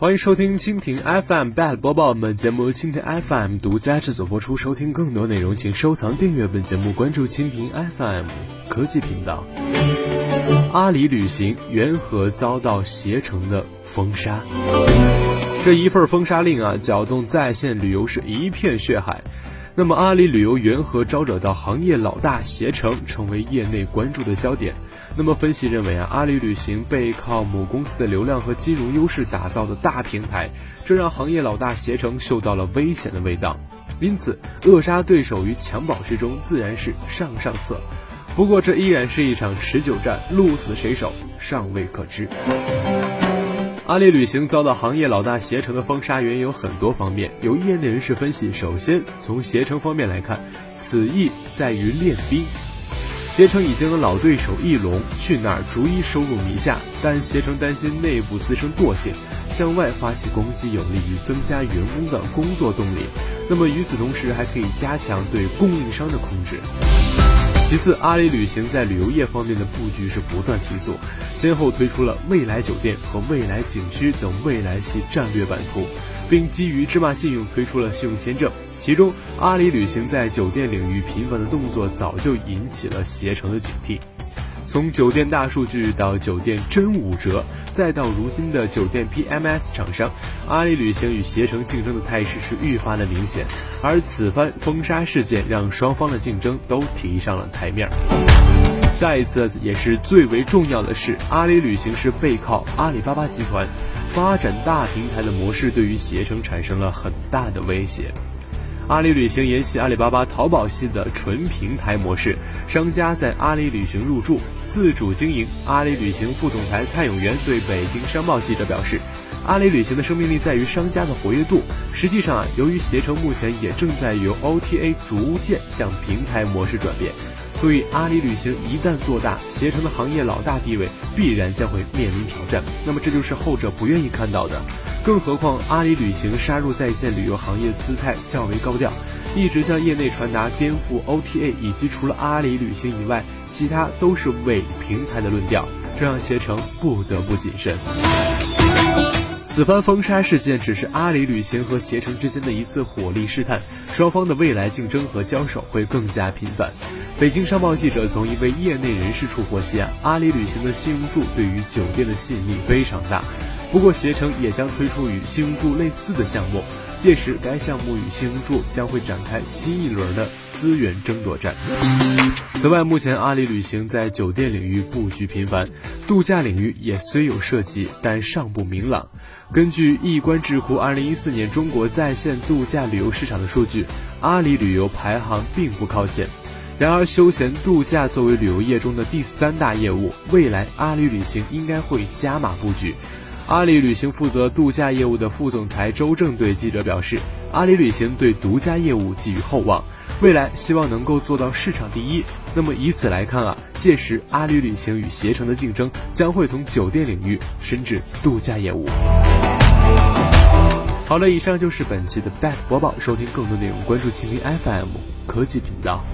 欢迎收听蜻蜓 FM Bad 播报，本节目蜻蜓 FM 独家制作播出。收听更多内容，请收藏订阅本节目，关注蜻蜓 FM 科技频道。阿里旅行缘何遭到携程的封杀？这一份封杀令啊，搅动在线旅游是一片血海。那么，阿里旅游缘何招惹到行业老大携程，成为业内关注的焦点？那么，分析认为啊，阿里旅行背靠母公司的流量和金融优势打造的大平台，这让行业老大携程嗅到了危险的味道。因此，扼杀对手于襁褓之中，自然是上上策。不过，这依然是一场持久战，鹿死谁手尚未可知。阿里旅行遭到行业老大携程的封杀，原因有很多方面。有业内人士分析，首先从携程方面来看，此意在于练兵。携程已经有老对手翼龙去哪儿逐一收入名下，但携程担心内部滋生惰性，向外发起攻击有利于增加员工的工作动力。那么与此同时，还可以加强对供应商的控制。其次，阿里旅行在旅游业方面的布局是不断提速，先后推出了未来酒店和未来景区等未来系战略版图，并基于芝麻信用推出了信用签证。其中，阿里旅行在酒店领域频繁的动作早就引起了携程的警惕。从酒店大数据到酒店真五折，再到如今的酒店 PMS 厂商，阿里旅行与携程竞争的态势是愈发的明显。而此番封杀事件让双方的竞争都提上了台面。再一次，也是最为重要的是，阿里旅行是背靠阿里巴巴集团，发展大平台的模式对于携程产生了很大的威胁。阿里旅行沿袭阿里巴巴淘宝系的纯平台模式，商家在阿里旅行入驻，自主经营。阿里旅行副总裁蔡永元对北京商报记者表示，阿里旅行的生命力在于商家的活跃度。实际上啊，由于携程目前也正在由 OTA 逐渐向平台模式转变，所以阿里旅行一旦做大，携程的行业老大地位必然将会面临挑战。那么这就是后者不愿意看到的。更何况，阿里旅行杀入在线旅游行业姿态较为高调，一直向业内传达颠覆 OTA 以及除了阿里旅行以外，其他都是伪平台的论调，这让携程不得不谨慎。此番封杀事件只是阿里旅行和携程之间的一次火力试探，双方的未来竞争和交手会更加频繁。北京商报记者从一位业内人士处获悉，阿里旅行的信用柱对于酒店的吸引力非常大。不过，携程也将推出与信用柱类似的项目，届时该项目与信用柱将会展开新一轮的资源争夺战。此外，目前阿里旅行在酒店领域布局频繁，度假领域也虽有涉及，但尚不明朗。根据易观智库二零一四年中国在线度假旅游市场的数据，阿里旅游排行并不靠前。然而，休闲度假作为旅游业中的第三大业务，未来阿里旅行应该会加码布局。阿里旅行负责度假业务的副总裁周正对记者表示，阿里旅行对独家业务寄予厚望，未来希望能够做到市场第一。那么以此来看啊，届时阿里旅行与携程的竞争将会从酒店领域伸至度假业务。好了，以上就是本期的 Back 播报，收听更多内容关注蜻蜓 FM 科技频道。